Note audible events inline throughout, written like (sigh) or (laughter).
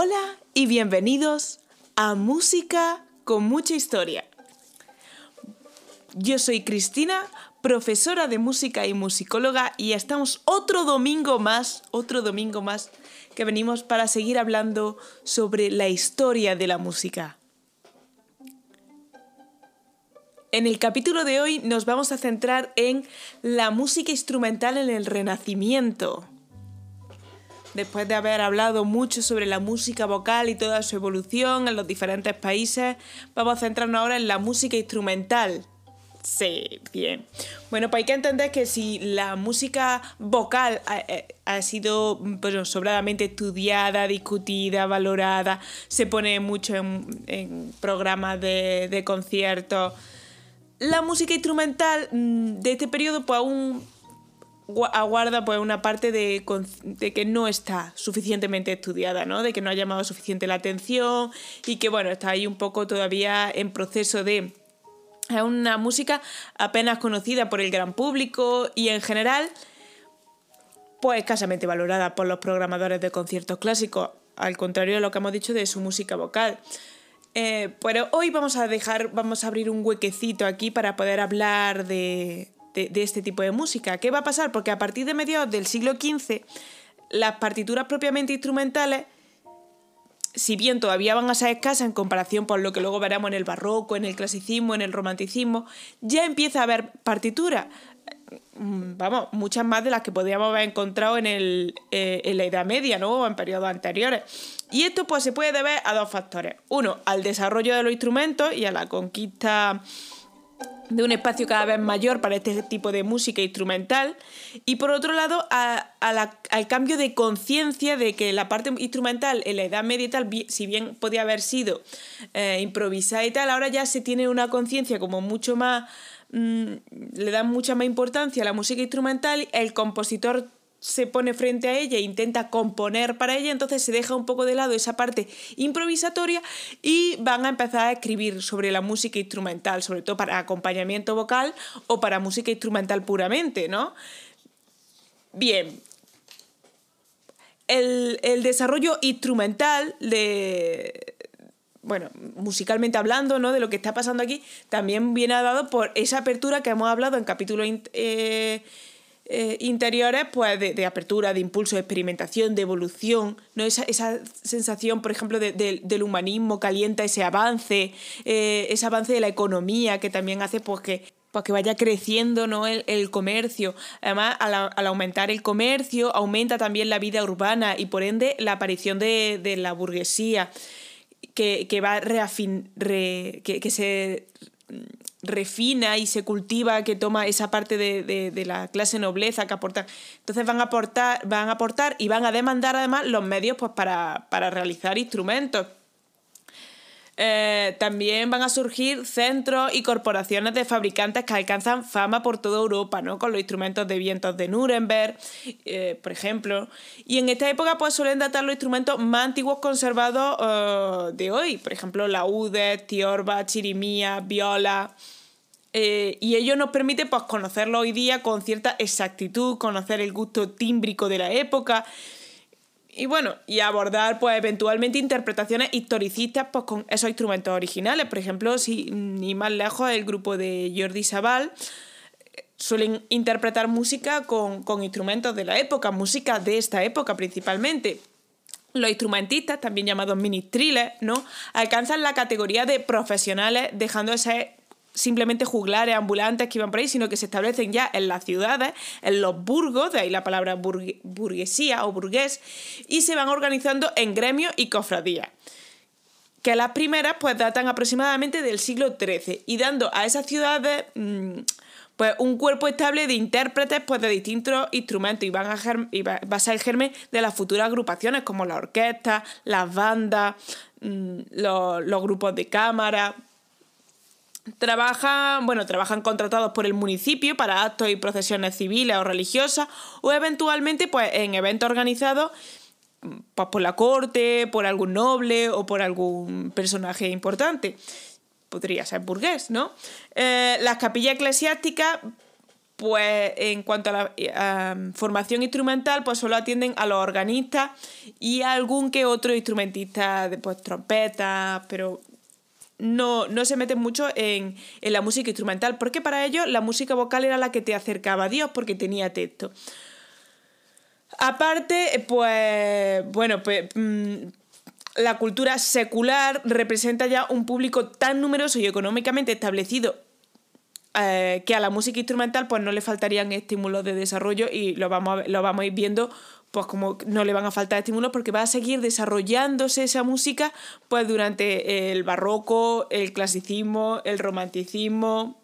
Hola y bienvenidos a Música con mucha historia. Yo soy Cristina, profesora de música y musicóloga y estamos otro domingo más, otro domingo más que venimos para seguir hablando sobre la historia de la música. En el capítulo de hoy nos vamos a centrar en la música instrumental en el Renacimiento. Después de haber hablado mucho sobre la música vocal y toda su evolución en los diferentes países, vamos a centrarnos ahora en la música instrumental. Sí, bien. Bueno, pues hay que entender que si la música vocal ha, sido pues, sobradamente estudiada, discutida, valorada, se pone mucho en, programas de, de conciertos, la música instrumental mm, de este periodo pues aún aguarda pues una parte de, que no está suficientemente estudiada, ¿no? De que no ha llamado suficiente la atención y que bueno, está ahí un poco todavía en proceso de es una música apenas conocida por el gran público y en general pues escasamente valorada por los programadores de conciertos clásicos, al contrario de lo que hemos dicho de su música vocal. Eh, pero hoy vamos a dejar, vamos a abrir un huequecito aquí para poder hablar de, este tipo de música. ¿Qué va a pasar? Porque a partir de mediados del siglo XV, las partituras propiamente instrumentales, si bien todavía van a ser escasas en comparación con lo que luego veremos en el barroco, en el clasicismo, en el romanticismo, ya empieza a haber partituras. Mm, vamos, muchas más de las que podríamos haber encontrado en, el, eh, en la Edad Media, ¿no? O en periodos anteriores. Y esto pues se puede deber a dos factores. Uno, al desarrollo de los instrumentos y a la conquista de un espacio cada vez mayor para este tipo de música instrumental. Y por otro lado al cambio de conciencia de que la parte instrumental en la Edad Media y tal, si bien podía haber sido eh, improvisada y tal, ahora ya se tiene una conciencia como mucho más Mm, le dan mucha más importancia a la música instrumental, el compositor se pone frente a ella e intenta componer para ella, entonces se deja un poco de lado esa parte improvisatoria y van a empezar a escribir sobre la música instrumental, sobre todo para acompañamiento vocal o para música instrumental puramente, ¿no? Bien. El, el desarrollo instrumental de, bueno, musicalmente hablando, ¿no? De lo que está pasando aquí, también viene dado por esa apertura que hemos hablado en capítulos eh, eh, interiores, pues de, apertura, de impulso, de experimentación, de evolución, ¿no? Esa, sensación, por ejemplo, del humanismo calienta ese avance, eh, ese avance de la economía que también hace pues que pues que vaya creciendo ¿no? el, comercio. Además, al, aumentar el comercio, aumenta también la vida urbana y por ende la aparición de, de la burguesía que, va reafin, que, se refina y se cultiva, que toma esa parte de, la clase nobleza que aporta. Entonces van a aportar, van a aportar y van a demandar además los medios pues, para, para realizar instrumentos. Eh, también van a surgir centros y corporaciones de fabricantes que alcanzan fama por toda Europa, ¿no? Con los instrumentos de vientos de Nuremberg, eh, por ejemplo. Y en esta época pues suelen datar los instrumentos más antiguos conservados eh, de hoy. Por ejemplo, laudes, tiorba, chirimía, viola... y ello nos permite pues, conocerlo hoy día con cierta exactitud, conocer el gusto tímbrico de la época y bueno, y abordar pues eventualmente interpretaciones historicistas pues, con esos instrumentos originales. Por ejemplo, si ni más lejos el grupo de Jordi Sabal eh, suelen interpretar música con, instrumentos de la época, música de esta época principalmente. Los instrumentistas, también llamados ministriles, ¿no? alcanzan la categoría de profesionales, dejando ese simplemente juglares ambulantes que iban por ahí, sino que se establecen ya en las ciudades, en los burgos, de ahí la palabra burguesía o burgués, y se van organizando en gremios y cofradías que las primeras pues datan aproximadamente del siglo XIII y dando a esas ciudades mm, pues un cuerpo estable de intérpretes pues de distintos instrumentos y, van a va, a ser el germen de las futuras agrupaciones como la orquesta, las bandas, mm, los grupos de cámara, Trabajan, bueno, trabajan contratados por el municipio para actos y procesiones civiles o religiosas o eventualmente pues, en eventos organizados pues, por la corte, por algún noble o por algún personaje importante. Podría ser burgués, ¿no? Eh, las capillas eclesiásticas pues en cuanto a la formación instrumental, pues solo atienden a los organistas y a algún que otro instrumentista pues, trompeta, pero no, no se meten mucho en, en, la música instrumental, porque para ellos la música vocal era la que te acercaba a Dios porque tenía texto. Aparte, pues, bueno, pues mm, la cultura secular representa ya un público tan numeroso y económicamente establecido eh, que a la música instrumental pues no le faltarían estímulos de desarrollo y lo vamos a, lo vamos a ir viendo pues como no le van a faltar estímulos porque va a seguir desarrollándose esa música pues durante el barroco, el clasicismo, el romanticismo.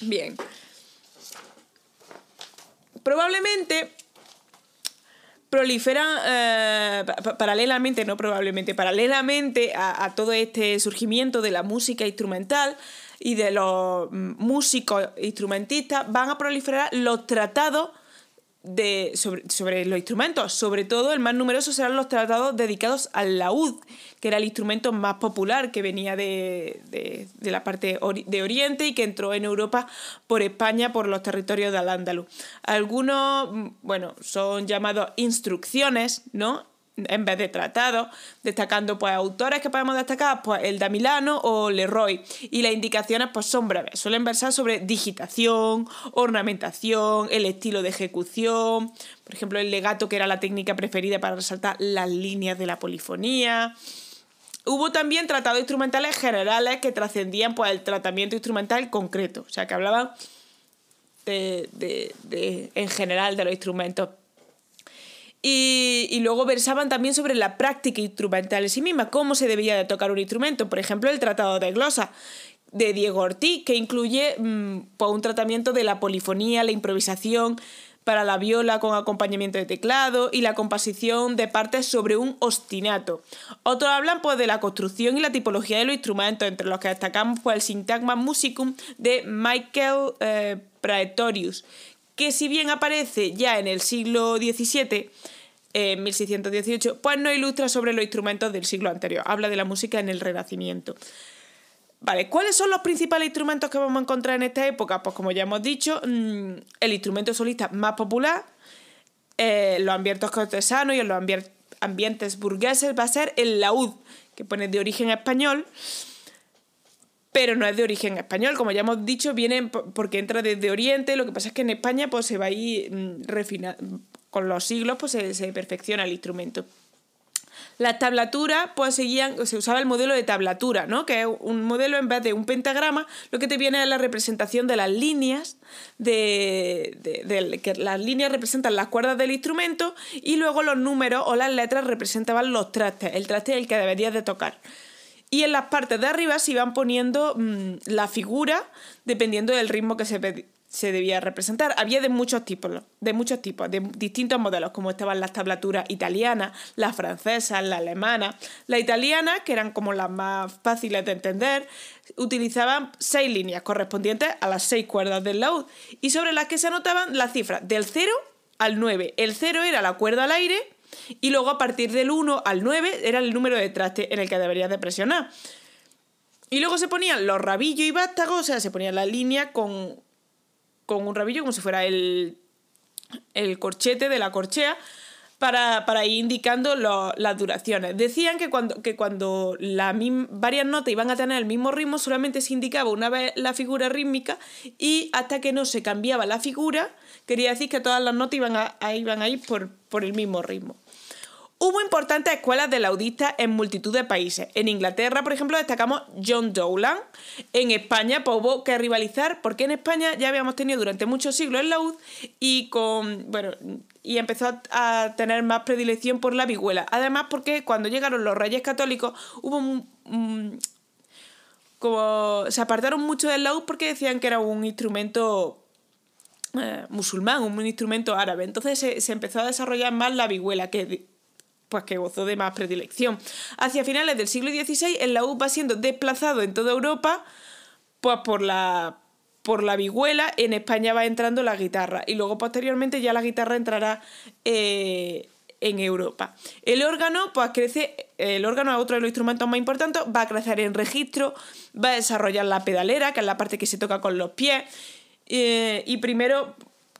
Bien. Probablemente proliferan eh, paralelamente, no probablemente, paralelamente a, todo este surgimiento de la música instrumental, y de los músicos instrumentistas van a proliferar los tratados de, sobre, los instrumentos. Sobre todo, el más numeroso serán los tratados dedicados al laúd, que era el instrumento más popular que venía de, de, la parte de Oriente y que entró en Europa por España, por los territorios de Al-Ándalus. Algunos, bueno, son llamados instrucciones, ¿no? En vez de tratados, destacando pues autores que podemos destacar, pues el de Milano o Leroy. Y las indicaciones pues son breves, suelen versar sobre digitación, ornamentación, el estilo de ejecución, por ejemplo el legato que era la técnica preferida para resaltar las líneas de la polifonía. Hubo también tratados instrumentales generales que trascendían pues el tratamiento instrumental concreto, o sea que hablaban en general de los instrumentos y, luego versaban también sobre la práctica instrumental en sí misma, cómo se debía de tocar un instrumento. Por ejemplo, el Tratado de Glosa de Diego Ortiz, que incluye mm, pues, un tratamiento de la polifonía, la improvisación para la viola con acompañamiento de teclado y la composición de partes sobre un ostinato. Otros hablan pues, de la construcción y la tipología de los instrumentos, entre los que destacamos pues, el Syntagma Musicum de Michael eh, Praetorius, que si bien aparece ya en el siglo XVII, en 1618, pues no ilustra sobre los instrumentos del siglo anterior, habla de la música en el Renacimiento. Vale, ¿cuáles son los principales instrumentos que vamos a encontrar en esta época? Pues como ya hemos dicho, mm, el instrumento solista más popular, eh, los ambientes cortesanos y los ambientes burgueses va a ser el laúd, que pone de origen español, pero no es de origen español, como ya hemos dicho, viene porque entra desde Oriente, lo que pasa es que en España pues se va a ir mm, refinando, con los siglos pues se, perfecciona el instrumento. Las tablaturas, pues seguían, se usaba el modelo de tablatura, ¿no? Que es un modelo en vez de un pentagrama, lo que te viene es la representación de las líneas, de, de, que las líneas representan las cuerdas del instrumento y luego los números o las letras representaban los trastes, el traste es el que deberías de tocar. Y en las partes de arriba se iban poniendo mm, la figura dependiendo del ritmo que se, se debía representar. Había de muchos tipos, de muchos tipos, de distintos modelos, como estaban las tablaturas italianas, las francesas, las alemanas. Las italianas, que eran como las más fáciles de entender, utilizaban seis líneas correspondientes a las seis cuerdas del laúd y sobre las que se anotaban las cifras del 0 al 9. El 0 era la cuerda al aire y luego a partir del 1 al 9 era el número de traste en el que deberías de presionar. Y luego se ponían los rabillos y vástagos, o sea, se ponía la línea con, con un rabillo como si fuera el, el corchete de la corchea para, para ir indicando las duraciones. Decían que cuando, que cuando varias notas iban a tener el mismo ritmo, solamente se indicaba una vez la figura rítmica y hasta que no se cambiaba la figura, quería decir que todas las notas iban a, iban ir por, por el mismo ritmo. Hubo importantes escuelas de laudistas en multitud de países. En Inglaterra, por ejemplo, destacamos John Dowland. En España pues, hubo que rivalizar porque en España ya habíamos tenido durante muchos siglos el laúd y con bueno y empezó a tener más predilección por la vihuela. Además, porque cuando llegaron los reyes católicos hubo como se apartaron mucho del laúd porque decían que era un instrumento eh, musulmán, un instrumento árabe. Entonces se, empezó a desarrollar más la vihuela, que pues que gozó de más predilección. Hacia finales del siglo XVI, el laúd va siendo desplazado en toda Europa pues por la, por la vihuela, en España va entrando la guitarra y luego posteriormente ya la guitarra entrará eh, en Europa. El órgano, pues crece, el órgano es otro de los instrumentos más importantes, va a crecer en registro, va a desarrollar la pedalera, que es la parte que se toca con los pies, eh, y primero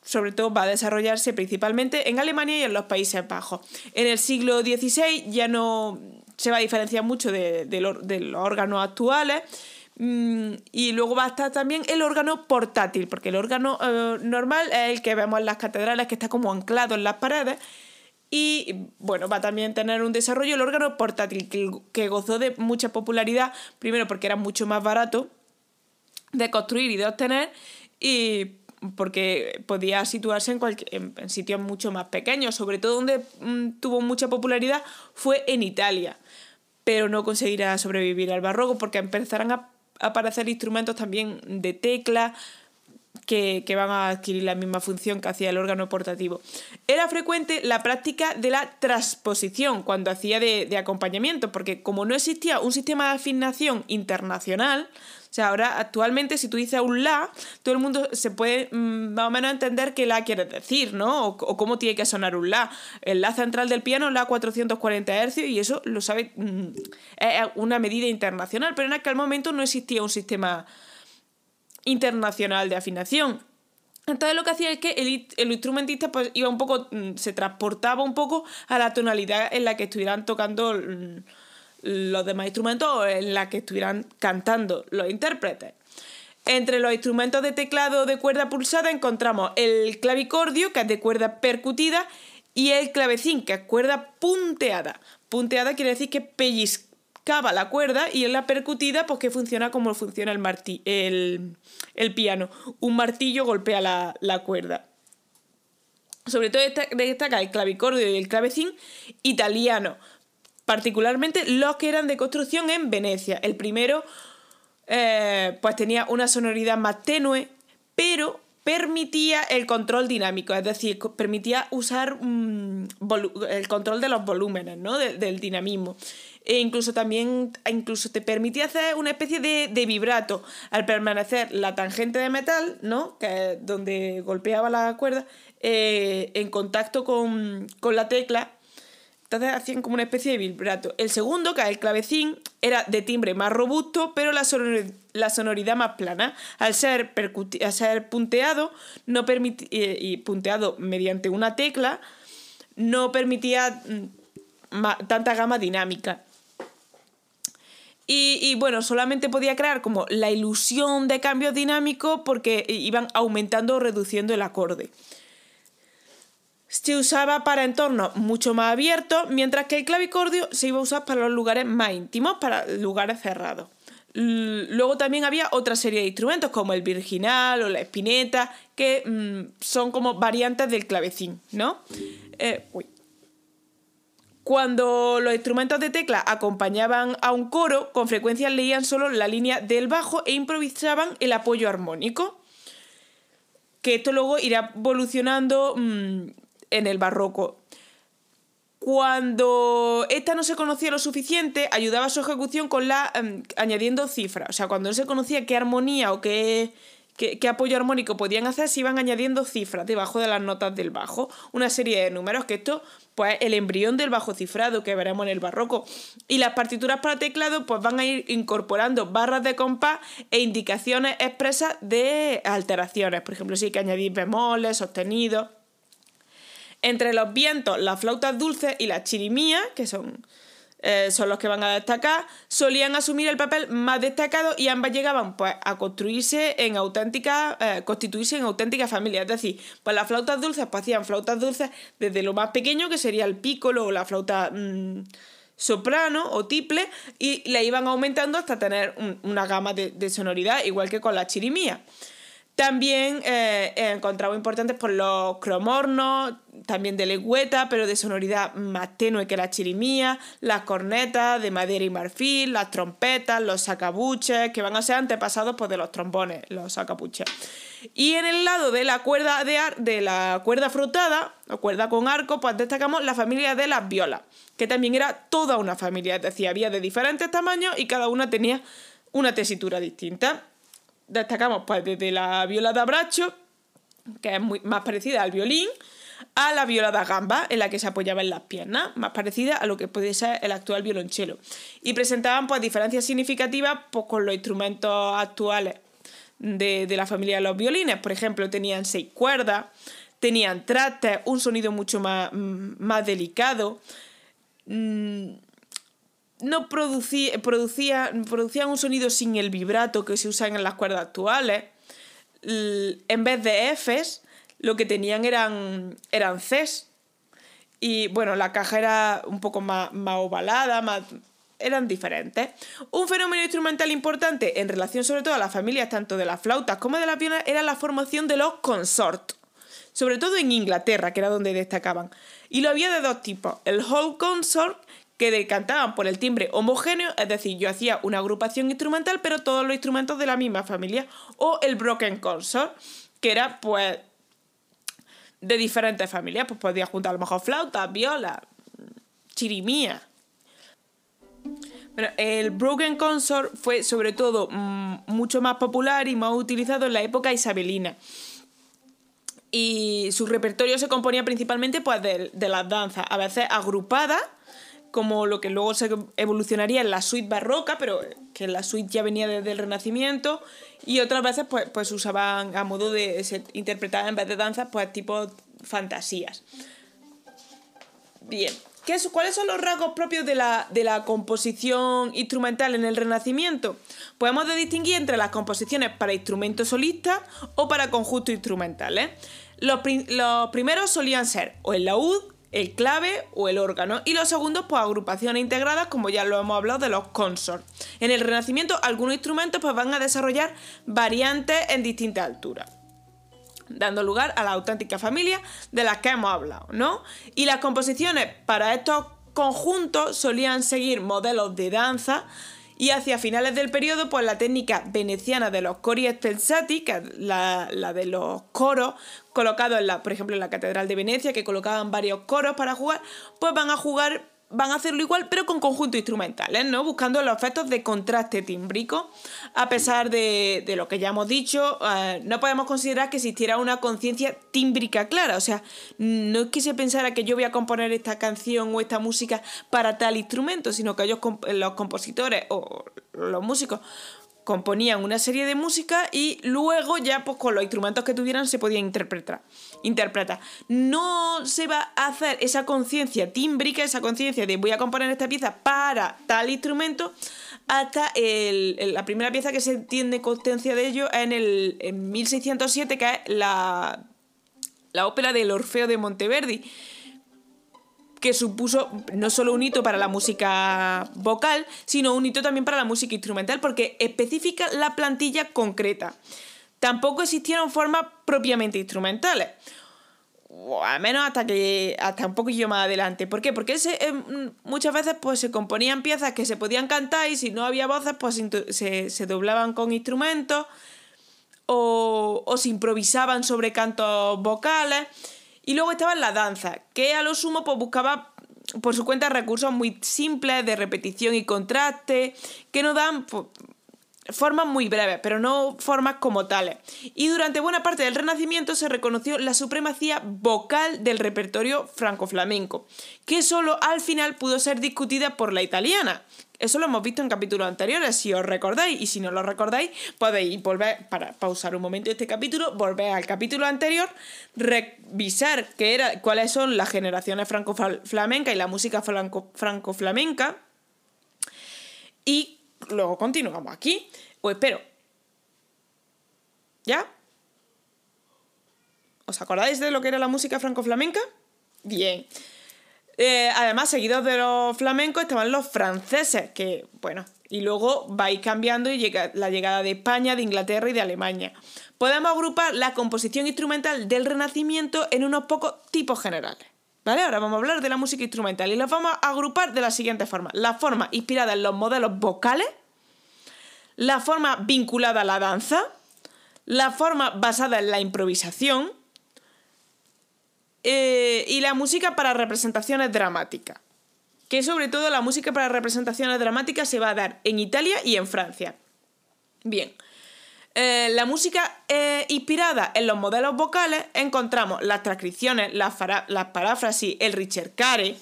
sobre todo va a desarrollarse principalmente en Alemania y en los Países Bajos. En el siglo XVI ya no se va a diferenciar mucho de, los órganos actuales. Mm, y luego va a estar también el órgano portátil, porque el órgano eh, normal es el que vemos en las catedrales, que está como anclado en las paredes. Y bueno, va a también tener un desarrollo el órgano portátil, que gozó de mucha popularidad, primero porque era mucho más barato de construir y de obtener, y porque podía situarse en, en, sitios mucho más pequeños, sobre todo donde mm, tuvo mucha popularidad fue en Italia, pero no conseguirá sobrevivir al barroco porque empezarán a aparecer instrumentos también de tecla que, van a adquirir la misma función que hacía el órgano portativo. Era frecuente la práctica de la transposición cuando hacía de, de acompañamiento, porque como no existía un sistema de afinación internacional, o sea, ahora actualmente si tú dices un la, todo el mundo se puede mm, más o menos entender qué la quieres decir, ¿no? O, cómo tiene que sonar un la. El la central del piano es la 440 Hz y eso lo sabe, mm, es una medida internacional, pero en aquel momento no existía un sistema internacional de afinación. Entonces lo que hacía es que el, instrumentista pues iba un poco, mm, se transportaba un poco a la tonalidad en la que estuvieran tocando los demás instrumentos en la que estuvieran cantando los intérpretes. Entre los instrumentos de teclado de cuerda pulsada encontramos el clavicordio, que es de cuerda percutida, y el clavecín, que es cuerda punteada. Punteada quiere decir que pellizcaba la cuerda y en la percutida, pues que funciona como funciona el, el, piano. Un martillo golpea la, la cuerda. Sobre todo destaca el clavicordio y el clavecín italiano, particularmente los que eran de construcción en Venecia. El primero eh, pues tenía una sonoridad más tenue, pero permitía el control dinámico, es decir, permitía usar mm, el control de los volúmenes, ¿no? del dinamismo. E incluso también incluso te permitía hacer una especie de, vibrato al permanecer la tangente de metal, ¿no? que es donde golpeaba la cuerda, eh, en contacto con, con la tecla entonces hacían como una especie de vibrato. El segundo, que es el clavecín, era de timbre más robusto, pero la, sonoridad más plana. Al ser, ser punteado no y punteado mediante una tecla, no permitía mm, tanta gama dinámica. Y, bueno, solamente podía crear como la ilusión de cambio dinámico porque iban aumentando o reduciendo el acorde se usaba para entornos mucho más abiertos, mientras que el clavicordio se iba a usar para los lugares más íntimos, para lugares cerrados. Luego también había otra serie de instrumentos como el virginal o la espineta, que mm, son como variantes del clavecín, ¿no? Eh, Cuando los instrumentos de tecla acompañaban a un coro, con frecuencia leían solo la línea del bajo e improvisaban el apoyo armónico. Que esto luego irá evolucionando mm, en el barroco. Cuando esta no se conocía lo suficiente, ayudaba a su ejecución con la em, añadiendo cifras. O sea, cuando no se conocía qué armonía o qué, qué, apoyo armónico podían hacer, se iban añadiendo cifras debajo de las notas del bajo. Una serie de números que esto, pues, el embrión del bajo cifrado que veremos en el barroco. Y las partituras para teclado, pues, van a ir incorporando barras de compás e indicaciones expresas de alteraciones. Por ejemplo, si hay que añadir bemoles, sostenidos. Entre los vientos, las flautas dulces y las chirimías, que son, eh, son los que van a destacar, solían asumir el papel más destacado y ambas llegaban pues, a construirse en auténtica, eh, constituirse en auténticas familias. Es decir, pues las flautas dulces pues, hacían flautas dulces desde lo más pequeño, que sería el pícolo o la flauta mm, soprano o tiple, y le iban aumentando hasta tener una gama de, de sonoridad, igual que con la chirimía. También eh, he encontrado importantes por los cromornos, también de legüeta, pero de sonoridad más tenue que la chirimía, las cornetas de madera y marfil, las trompetas, los sacabuches, que van a ser antepasados pues, de los trombones, los sacabuches. Y en el lado de la cuerda de, de la cuerda frotada, o cuerda con arco, pues destacamos la familia de las violas, que también era toda una familia, es decir, había de diferentes tamaños y cada una tenía una tesitura distinta destacamos pues desde la viola de abracho, que es muy, más parecida al violín, a la viola da gamba, en la que se apoyaba en las piernas, más parecida a lo que puede ser el actual violonchelo. Y presentaban pues diferencias significativas pues, con los instrumentos actuales de, la familia de los violines. Por ejemplo, tenían seis cuerdas, tenían trastes, un sonido mucho más, más delicado. Mm, no producía, producía, producían un sonido sin el vibrato que se usa en las cuerdas actuales. En vez de Fs, lo que tenían eran, eran Cs. Y bueno, la caja era un poco más, más ovalada, más, eran diferentes. Un fenómeno instrumental importante en relación sobre todo a las familias tanto de las flautas como de las violas era la formación de los consort, sobre todo en Inglaterra, que era donde destacaban. Y lo había de dos tipos, el whole consort, que decantaban por el timbre homogéneo, es decir, yo hacía una agrupación instrumental, pero todos los instrumentos de la misma familia, o el broken consort, que era pues de diferentes familias, pues podía juntar a lo mejor flauta, viola, chirimía. Bueno, el Broken Consort fue sobre todo mm, mucho más popular y más utilizado en la época isabelina. Y su repertorio se componía principalmente pues, de, las danzas, a veces agrupadas, como lo que luego se evolucionaría en la suite barroca, pero que la suite ya venía desde el Renacimiento, y otras veces pues, pues usaban a modo de se interpretar en vez de danzas, pues tipo fantasías. Bien, ¿Cuáles son los rasgos propios de la, composición instrumental en el Renacimiento? Podemos distinguir entre las composiciones para instrumentos solistas o para conjuntos instrumentales. Los, primeros solían ser o el laúd, el clave o el órgano, y los segundos, pues agrupaciones integradas, como ya lo hemos hablado, de los consorts. En el Renacimiento, algunos instrumentos pues, van a desarrollar variantes en distintas alturas dando lugar a la auténtica familia de las que hemos hablado, ¿no? Y las composiciones para estos conjuntos solían seguir modelos de danza y hacia finales del periodo, pues la técnica veneciana de los cori estensati, que es la, la, de los coros colocados, en la, por ejemplo, en la Catedral de Venecia, que colocaban varios coros para jugar, pues van a jugar van a hacerlo igual, pero con conjuntos instrumentales, ¿no? Buscando los efectos de contraste tímbrico. A pesar de, lo que ya hemos dicho, eh, no podemos considerar que existiera una conciencia tímbrica clara. O sea, no es que se pensara que yo voy a componer esta canción o esta música para tal instrumento, sino que ellos, los compositores o los músicos, componían una serie de música y luego ya pues con los instrumentos que tuvieran se podía interpretar. Interpretar. No se va a hacer esa conciencia tímbrica, esa conciencia de voy a componer esta pieza para tal instrumento hasta la primera pieza que se tiene conciencia de ello en el en 1607 que es la, la ópera del Orfeo de Monteverdi que supuso no solo un hito para la música vocal, sino un hito también para la música instrumental, porque especifica la plantilla concreta. Tampoco existieron formas propiamente instrumentales. O al menos hasta que hasta un poquillo más adelante. ¿Por qué? Porque eh, muchas veces pues, se componían piezas que se podían cantar y si no había voces pues se, se doblaban con instrumentos o, o se improvisaban sobre cantos vocales. Y luego estaba la danza, que a lo sumo pues, buscaba por su cuenta recursos muy simples de repetición y contraste, que nos dan pues, formas muy breves, pero no formas como tales. Y durante buena parte del Renacimiento se reconoció la supremacía vocal del repertorio franco-flamenco, que solo al final pudo ser discutida por la italiana, eso lo hemos visto en capítulos anteriores, si os recordáis, y si no lo recordáis, podéis volver, para pausar un momento este capítulo, volver al capítulo anterior, revisar qué era, cuáles son las generaciones franco-flamencas y la música franco-flamenca, y luego continuamos aquí. O espero. ¿Ya? ¿Os acordáis de lo que era la música franco-flamenca? Bien. Eh, además, seguidos de los flamencos estaban los franceses, que, bueno, y luego vais cambiando y llega la llegada de España, de Inglaterra y de Alemania. Podemos agrupar la composición instrumental del Renacimiento en unos pocos tipos generales. ¿Vale? Ahora vamos a hablar de la música instrumental y los vamos a agrupar de la siguiente forma. La forma inspirada en los modelos vocales, la forma vinculada a la danza, la forma basada en la improvisación, eh, y la música para representaciones dramáticas. Que sobre todo la música para representaciones dramáticas se va a dar en Italia y en Francia. Bien. Eh, la música eh, inspirada en los modelos vocales encontramos las transcripciones, las, las paráfrasis, el ricercare,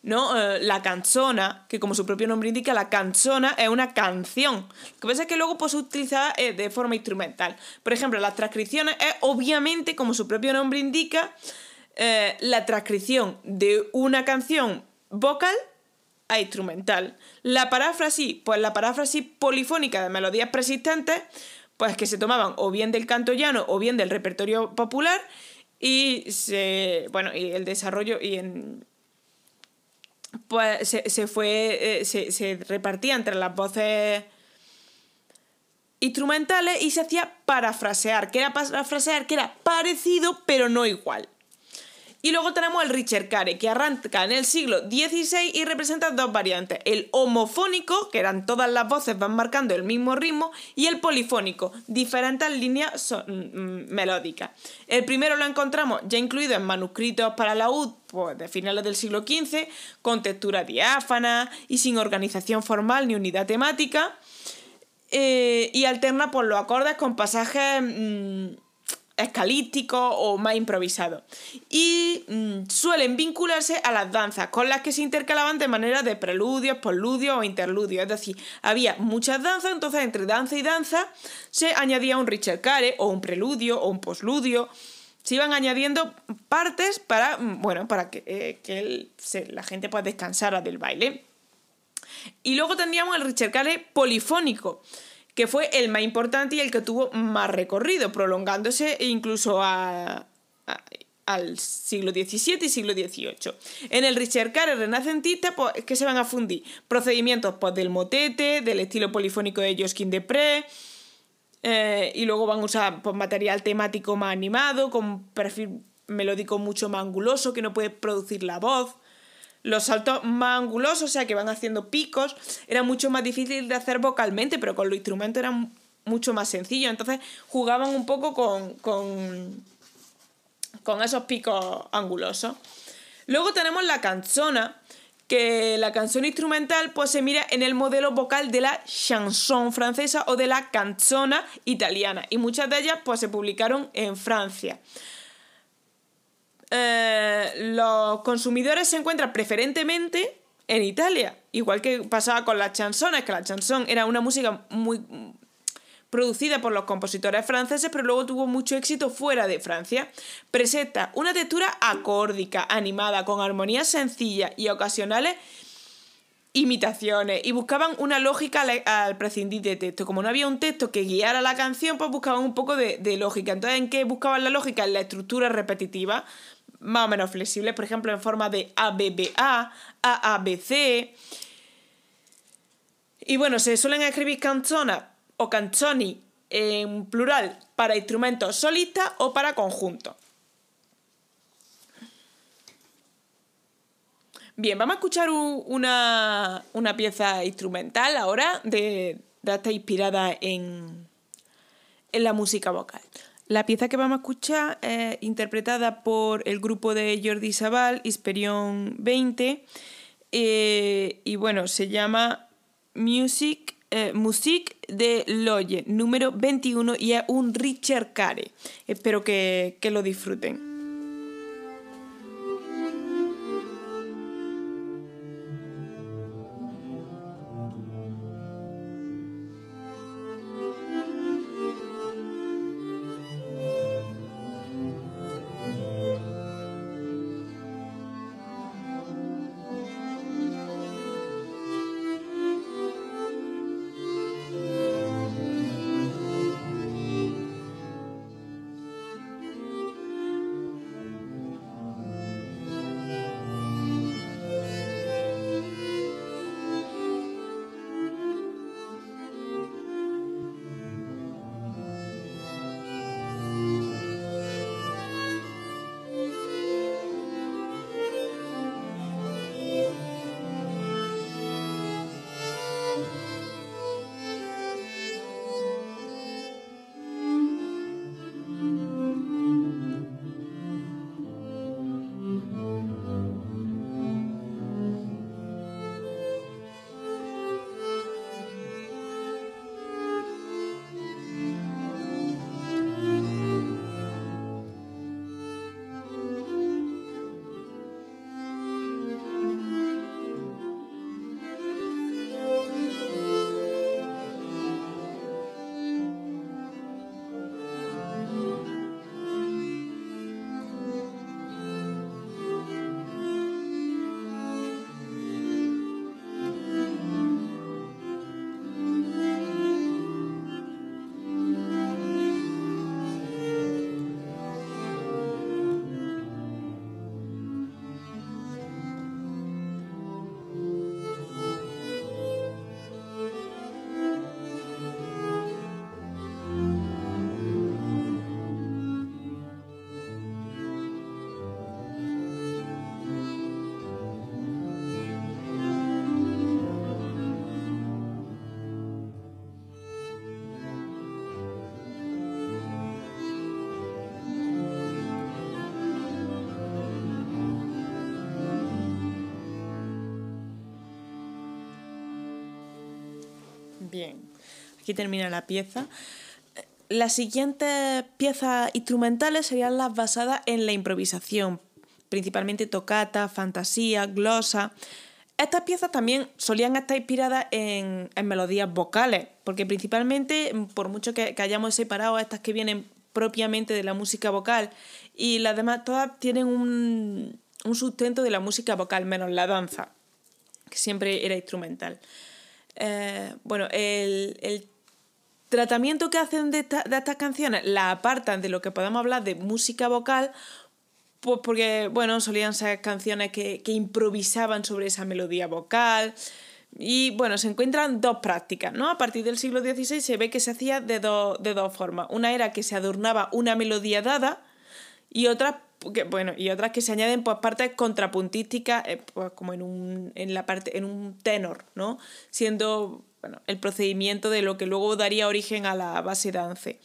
¿no? Eh, la canzona, que como su propio nombre indica, la canzona es una canción. Que pasa es que luego pues, se utiliza de forma instrumental. Por ejemplo, las transcripciones es obviamente, como su propio nombre indica, la transcripción de una canción vocal a instrumental. La paráfrasis, pues la paráfrasis polifónica de melodías persistentes, pues que se tomaban o bien del canto llano o bien del repertorio popular y se, bueno, y el desarrollo y en pues se, fue, eh, se, se, repartía entre las voces instrumentales y se hacía parafrasear. que era parafrasear? Que era parecido pero no igual. Y luego tenemos el Ricercare, que arranca en el siglo XVI y representa dos variantes. El homofónico, que eran todas las voces van marcando el mismo ritmo, y el polifónico, diferentes líneas mm, mm, melódicas. El primero lo encontramos ya incluido en manuscritos para la UD pues, de finales del siglo XV, con textura diáfana y sin organización formal ni unidad temática. Eh, y alterna por los acordes con pasajes... Mm, escalístico o más improvisado Y mm, suelen vincularse a las danzas, con las que se intercalaban de manera de preludios, postludios o interludios. Es decir, había muchas danzas, entonces entre danza y danza se añadía un ricercare o un preludio o un postludio. Se iban añadiendo partes para, mm, bueno, para que, eh, la gente pueda descansar del baile. Y luego tendríamos el ricercare polifónico que fue el más importante y el que tuvo más recorrido, prolongándose incluso al siglo XVII y siglo XVIII. En el Ricercare renacentista, pues, que se van a fundir procedimientos pues, del motete, del estilo polifónico de Josquin de Pré, eh, y luego van a usar pues, material temático más animado, con perfil melódico mucho más anguloso, que no puede producir la voz. Los saltos más angulosos, o sea, que van haciendo picos, era mucho más difícil de hacer vocalmente, pero con los instrumentos era mucho más sencillo. Entonces jugaban un poco con, con, esos picos angulosos. Luego tenemos la canzona, que la canción instrumental pues se mira en el modelo vocal de la chanson francesa o de la canzona italiana y muchas de ellas pues se publicaron en Francia. Eh, los consumidores se encuentran preferentemente en Italia, igual que pasaba con las chansones, que la chanson era una música muy producida por los compositores franceses, pero luego tuvo mucho éxito fuera de Francia. Presenta una textura acórdica, animada, con armonías sencillas y ocasionales imitaciones y buscaban una lógica al, prescindir de texto. Como no había un texto que guiara la canción, pues buscaban un poco de, de lógica. Entonces, ¿en qué buscaban la lógica? En la estructura repetitiva más o menos flexibles, por ejemplo, en forma de ABBA, AABC. Y bueno, se suelen escribir canzonas o canzoni en plural para instrumentos solistas o para conjuntos. Bien, vamos a escuchar una, pieza instrumental ahora de, de esta inspirada en, en la música vocal. La pieza que vamos a escuchar es interpretada por el grupo de Jordi Sabal, Hisperion 20, eh, y bueno, se llama Music, eh, Music de Loye, número 21, y es un Richard Care. Espero que lo disfruten. Bien, aquí termina la pieza. Las siguientes piezas instrumentales serían las basadas en la improvisación, principalmente tocata, fantasía, glosa. Estas piezas también solían estar inspiradas en, melodías vocales, porque principalmente, por mucho que, hayamos separado estas que vienen propiamente de la música vocal y las demás, todas tienen un, sustento de la música vocal, menos la danza, que siempre era instrumental. Eh, bueno, el, el tratamiento que hacen de, estas canciones la apartan de lo que podemos hablar de música vocal, pues porque, bueno, solían ser canciones que, improvisaban sobre esa melodía vocal. Y bueno, se encuentran dos prácticas, ¿no? A partir del siglo XVI se ve que se hacía de, de dos formas. Una era que se adornaba una melodía dada y otras que, bueno, y otras que se añaden pues partes contrapuntísticas, eh, pues, como en un, en la parte, en un tenor, ¿no? Siendo bueno, el procedimiento de lo que luego daría origen a la base dance.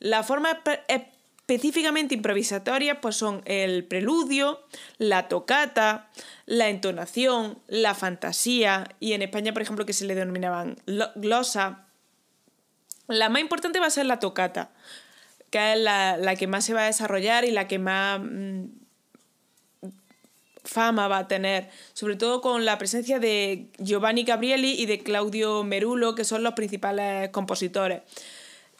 Las formas específicamente improvisatorias pues son el preludio, la tocata, la entonación, la fantasía y en España, por ejemplo, que se le denominaban glosa. La más importante va a ser la tocata, que es la, que más se va a desarrollar y la que más... Mm, fama va a tener, sobre todo con la presencia de Giovanni Gabrieli y de Claudio Merulo, que son los principales compositores.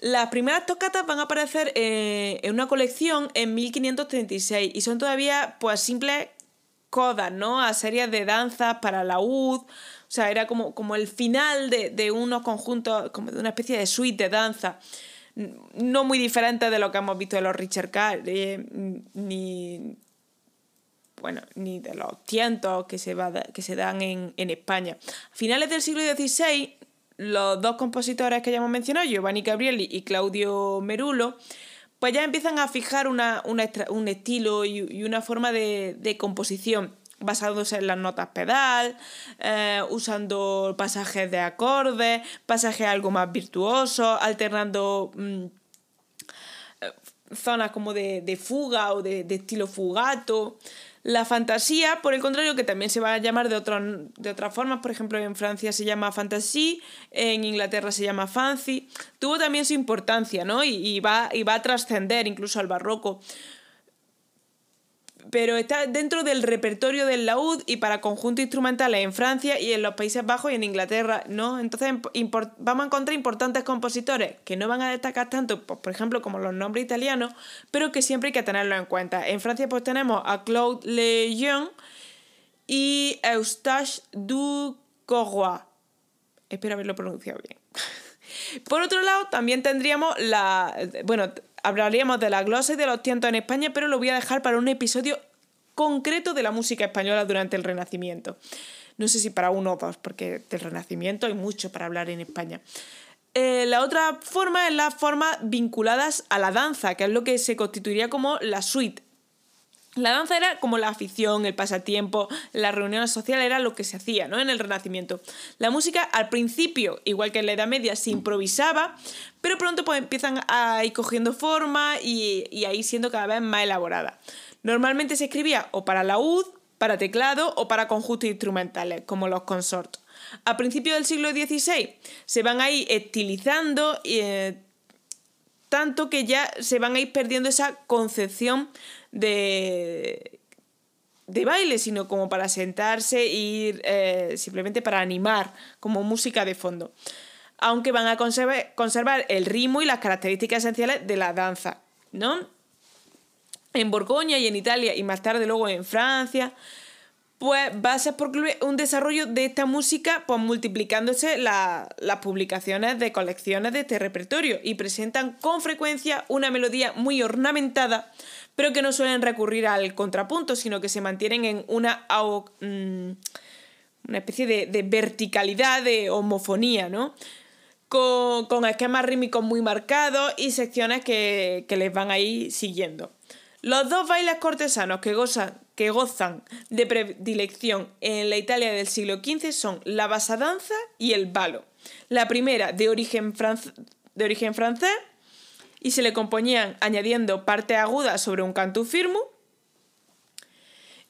Las primeras tocatas van a aparecer eh, en una colección en 1536 y son todavía pues simples codas, ¿no? A series de danzas para la UD. O sea, era como, como el final de, unos conjuntos, como de una especie de suite de danza. No muy diferente de lo que hemos visto de los Richard Carr, eh, ni bueno, ni de los tientos que se, va, que se dan en, España. A finales del siglo XVI, los dos compositores que ya hemos mencionado, Giovanni Gabrieli y Claudio Merulo, pues ya empiezan a fijar un estilo y, una forma de, composición basándose en las notas pedal, eh, usando pasajes de acordes, pasajes algo más virtuosos, alternando mm, zonas como de, fuga o de, de estilo fugato. La fantasía, por el contrario, que también se va a llamar de, de otras formas, por ejemplo, en Francia se llama fantasy, en Inglaterra se llama fancy, tuvo también su importancia, ¿no? Y, va, y va a trascender incluso al barroco pero está dentro del repertorio del laúd y para conjuntos instrumentales en Francia y en los Países Bajos y en Inglaterra, ¿no? Entonces vamos a encontrar importantes compositores que no van a destacar tanto, pues, por ejemplo, como los nombres italianos, pero que siempre hay que tenerlo en cuenta. En Francia pues tenemos a Claude Lejeune y Eustache Ducourroy. Espero haberlo pronunciado bien. (laughs) Por otro lado, también tendríamos la... Bueno, hablaríamos de la glosa y de los tientos en España, pero lo voy a dejar para un episodio concreto de la música española durante el Renacimiento. No sé si para uno o dos, porque del Renacimiento hay mucho para hablar en España. Eh, la otra forma es las formas vinculadas a la danza, que es lo que se constituiría como la suite. La danza era como la afición, el pasatiempo, las reuniones sociales, era lo que se hacía ¿no? en el Renacimiento. La música al principio, igual que en la Edad Media, se improvisaba, pero pronto pues empiezan a ir cogiendo forma y, y siendo cada vez más elaborada. Normalmente se escribía o para laúd, para teclado o para conjuntos instrumentales, como los consortos. A principios del siglo XVI se van a ir estilizando eh, tanto que ya se van a ir perdiendo esa concepción de, de baile, sino como para sentarse e ir eh, simplemente para animar, como música de fondo. Aunque van a conservar, conservar el ritmo y las características esenciales de la danza, ¿no? En Borgoña y en Italia y más tarde luego en Francia, pues va a ser un desarrollo de esta música, pues multiplicándose las publicaciones de colecciones de este repertorio y presentan con frecuencia una melodía muy ornamentada pero que no suelen recurrir al contrapunto, sino que se mantienen en una, mm, una especie de, verticalidad, de homofonía, ¿no? Con, esquemas rítmicos muy marcados y secciones que, les van a ir siguiendo. Los dos bailes cortesanos que gozan, que gozan de predilección en la Italia del siglo XV son la basadanza y el balo. La primera de origen, francés y se le componían añadiendo parte aguda sobre un canto firmo.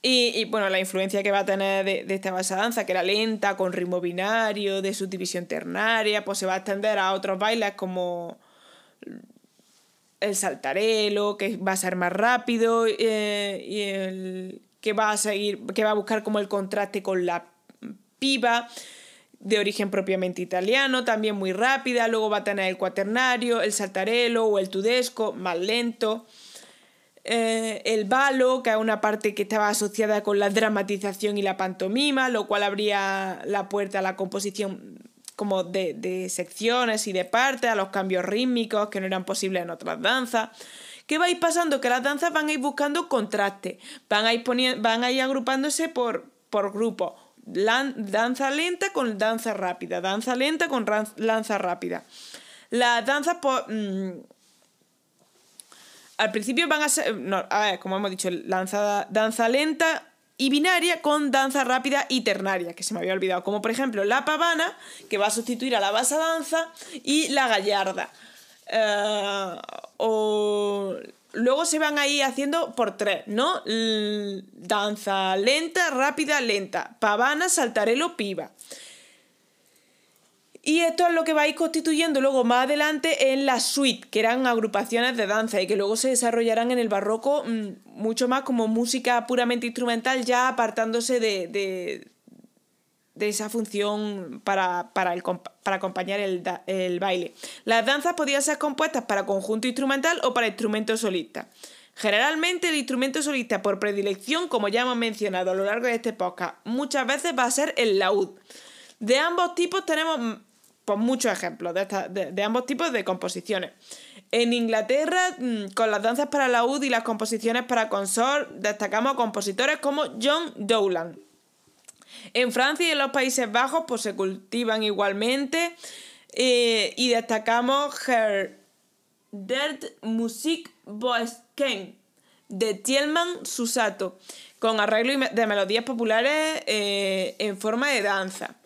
Y, bueno, la influencia que va a tener de, de, esta base danza, que era lenta, con ritmo binario, de subdivisión ternaria, pues se va a extender a otros bailes como el saltarelo, que va a ser más rápido, eh, y el que va a seguir, que va a buscar como el contraste con la piba de origen propiamente italiano, también muy rápida, luego va a tener el cuaternario, el saltarelo o el tudesco, más lento. Eh, el balo, que es una parte que estaba asociada con la dramatización y la pantomima, lo cual abría la puerta a la composición como de, secciones y de partes, a los cambios rítmicos que no eran posibles en otras danzas. ¿Qué va a ir pasando? Que las danzas van a ir buscando contraste, van a ir, van a ir agrupándose por, por grupos. danza lenta con danza rápida, danza lenta con danza rápida. Las danzas, por, mm, al principio van a ser, a ver, como hemos dicho, danza lenta y binaria con danza rápida y ternaria, que se me había olvidado, como por ejemplo la pavana, que va a sustituir a la basa danza, y la gallarda. Eh, o luego se van a ir haciendo por tres, ¿no? danza lenta, rápida, lenta. Pavana, saltarelo, piba. Y esto es lo que va a ir constituyendo luego más adelante en la suite, que eran agrupaciones de danza y que luego se desarrollarán en el barroco mm, mucho más como música puramente instrumental, ya apartándose de, de, esa función para, el, para acompañar el, el, baile. Las danzas podían ser compuestas para conjunto instrumental o para instrumento solista. Generalmente el instrumento solista por predilección, como ya hemos mencionado a lo largo de este podcast, muchas veces va a ser el laúd. De ambos tipos tenemos pues muchos ejemplos de, ambos tipos de composiciones. En Inglaterra, mm, con las danzas para la laúd y las composiciones para consort, destacamos compositores como John Dowland. En Francia y en los Países Bajos, pues se cultivan igualmente. Eh, y destacamos Her Dirt Musik Boesken de Tielman Susato, con arreglo de melodías populares eh, en forma de danza.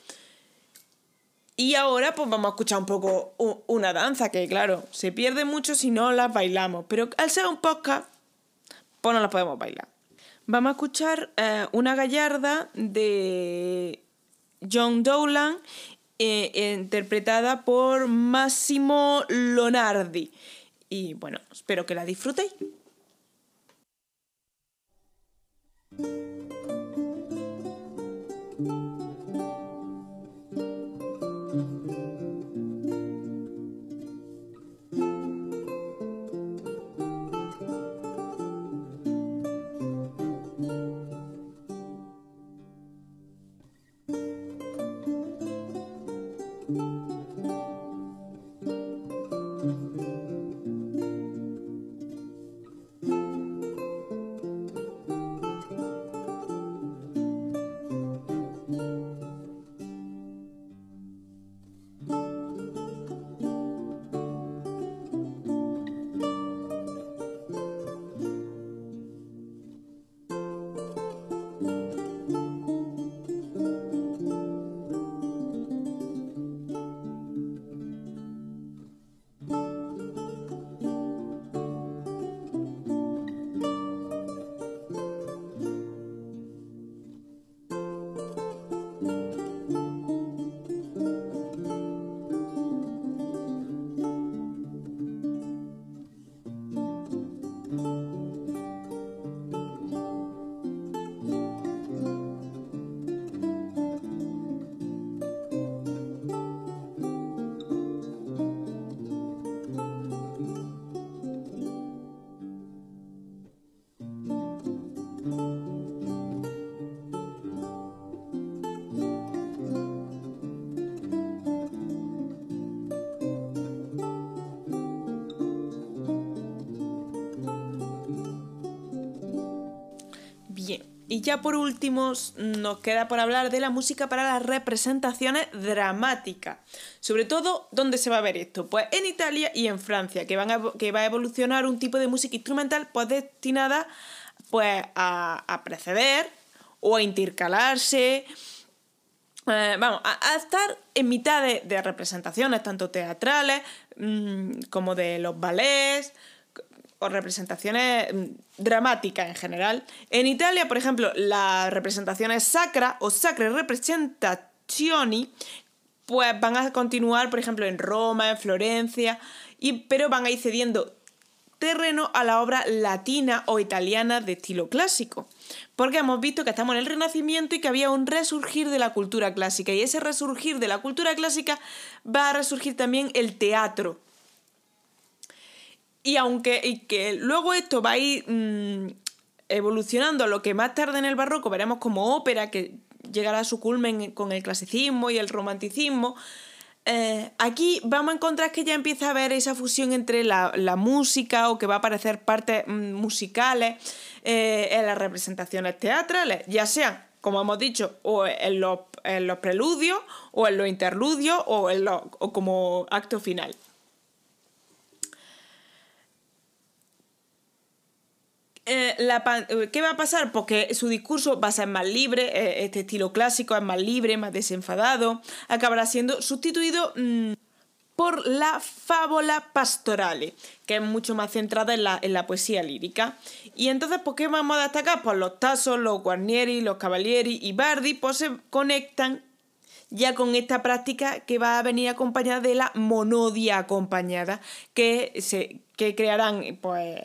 Y ahora pues vamos a escuchar un poco una danza que claro, se pierde mucho si no las bailamos, pero al ser un podcast pues no las podemos bailar. Vamos a escuchar eh, una gallarda de John Dowland eh, interpretada por Massimo Lonardi. Y bueno, espero que la disfrutéis. Y ya por último nos queda por hablar de la música para las representaciones dramáticas. Sobre todo, ¿dónde se va a ver esto? Pues en Italia y en Francia, que, van que va a evolucionar un tipo de música instrumental pues destinada pues, a, preceder o a intercalarse. Eh, vamos, a, estar en mitad de, representaciones, tanto teatrales mm, como de los ballets, o representaciones mm, dramáticas en general. En Italia, por ejemplo, las representaciones sacra o sacre representazioni pues van a continuar, por ejemplo, en Roma, en Florencia, y, pero van a ir cediendo terreno a la obra latina o italiana de estilo clásico. Porque hemos visto que estamos en el Renacimiento y que había un resurgir de la cultura clásica. Y ese resurgir de la cultura clásica va a resurgir también el teatro. Y aunque y que luego esto va a ir mm, evolucionando a lo que más tarde en el barroco veremos como ópera, que llegará a su culmen con el clasicismo y el romanticismo, eh, aquí vamos a encontrar que ya empieza a haber esa fusión entre la, música o que va a aparecer partes mm, musicales eh, en las representaciones teatrales, ya sean, como hemos dicho, o en los, preludios, o en los interludios, o, en o como acto final. Eh, eh, ¿Qué va a pasar? Porque su discurso va a ser más libre, eh, este estilo clásico es más libre, más desenfadado, acabará siendo sustituido mm, por la fábula pastorale, que es mucho más centrada en la, poesía lírica. Y entonces, ¿por qué vamos a destacar? Pues los Tasos, los Guarnieri, los Cavalieri y Bardi pues se conectan ya con esta práctica que va a venir acompañada de la monodia acompañada, que, se, que crearán, pues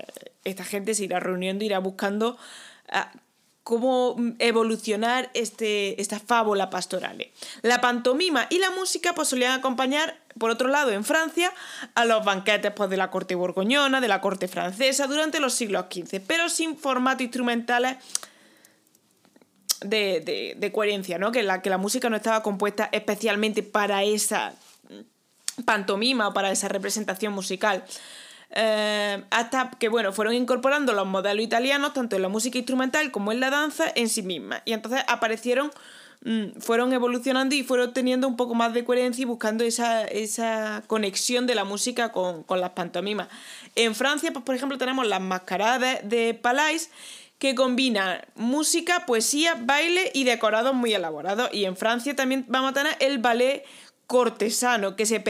esta gente se irá reuniendo, irá buscando ah, cómo evolucionar este, esta fábula pastoral. La pantomima y la música pues, solían acompañar, por otro lado, en Francia, a los banquetes pues, de la corte borgoñona, de la corte francesa, durante los siglos XV, pero sin formatos instrumentales de, coherencia, ¿no? Que la, que la música no estaba compuesta especialmente para esa pantomima para esa representación musical. Eh, hasta que bueno, fueron incorporando los modelos italianos tanto en la música instrumental como en la danza en sí misma. Y entonces aparecieron, mm, fueron evolucionando y fueron teniendo un poco más de coherencia y buscando esa, conexión de la música con, las pantomimas. En Francia, pues por ejemplo, tenemos las mascaradas de Palais que combinan música, poesía, baile y decorados muy elaborados. Y en Francia también vamos a tener el ballet cortesano, que se,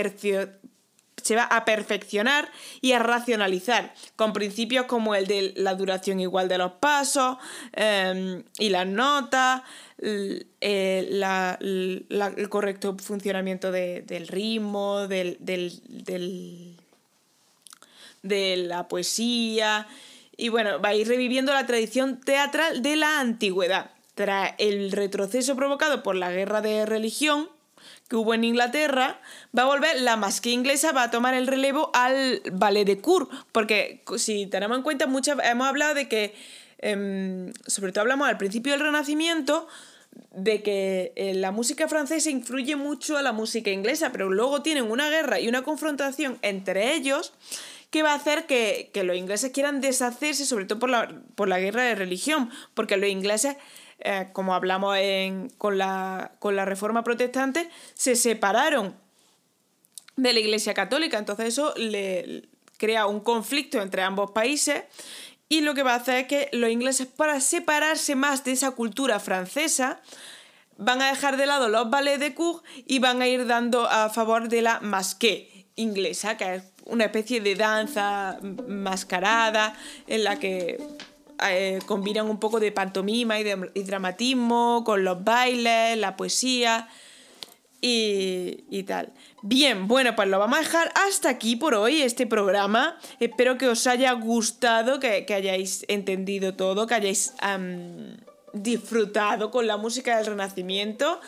se va a perfeccionar y a racionalizar, con principios como el de la duración igual de los pasos em, y las notas, el, correcto funcionamiento del ritmo, del, de la poesía. Y bueno, va a ir reviviendo la tradición teatral de la antigüedad. Tras el retroceso provocado por la guerra de religión, que hubo en Inglaterra, va a volver la masqué inglesa, va a tomar el relevo al ballet de Cour, porque si tenemos en cuenta, hemos hablado de que, em, sobre todo hablamos al principio del Renacimiento, de que eh, la música francesa influye mucho a la música inglesa, pero luego tienen una guerra y una confrontación entre ellos que va a hacer que, los ingleses quieran deshacerse, sobre todo por la, por la guerra de religión, porque los ingleses eh, como hablamos con, la, reforma protestante, se separaron de la Iglesia Católica. Entonces eso le crea un conflicto entre ambos países y lo que va a hacer es que los ingleses, para separarse más de esa cultura francesa, van a dejar de lado los ballets de cour y van a ir dando a favor de la masqué inglesa, que es una especie de danza mascarada en la que eh, combinan un poco de pantomima y, dramatismo con los bailes, la poesía y, tal. Bien, bueno, pues lo vamos a dejar hasta aquí por hoy, este programa. Espero que os haya gustado, que, hayáis entendido todo, que hayáis disfrutado con la música del Renacimiento.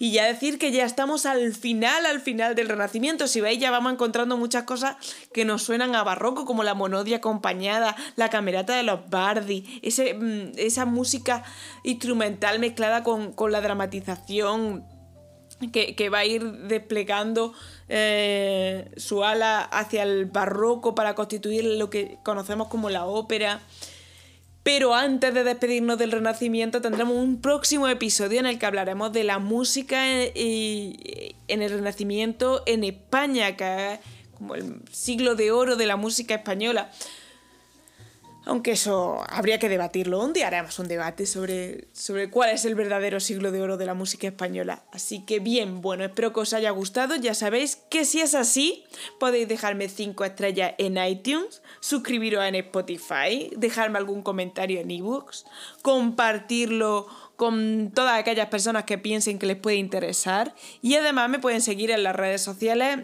Y ya decir que ya estamos al final, al final del Renacimiento. Si veis, ya vamos encontrando muchas cosas que nos suenan a barroco, como la monodia acompañada, la camerata de los Bardi, ese, mm, esa música instrumental mezclada con, la dramatización que, va a ir desplegando eh, su ala hacia el barroco para constituir lo que conocemos como la ópera. Pero antes de despedirnos del Renacimiento tendremos un próximo episodio en el que hablaremos de la música en el Renacimiento en España, que es como el siglo de oro de la música española. Aunque eso habría que debatirlo. Un día haremos un debate sobre, sobre cuál es el verdadero siglo de oro de la música española. Así que bien, bueno, espero que os haya gustado. Ya sabéis que si es así, podéis dejarme 5 estrellas en iTunes, suscribiros en Spotify, dejarme algún comentario en ebooks, compartirlo con todas aquellas personas que piensen que les puede interesar. Y además me pueden seguir en las redes sociales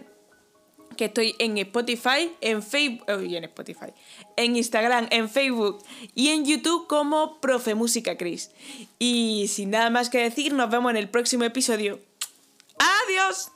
que estoy en Spotify, en Facebook, en Spotify, en Instagram, en Facebook y en YouTube como Profe Música Cris. Y sin nada más que decir, nos vemos en el próximo episodio. ¡Adiós!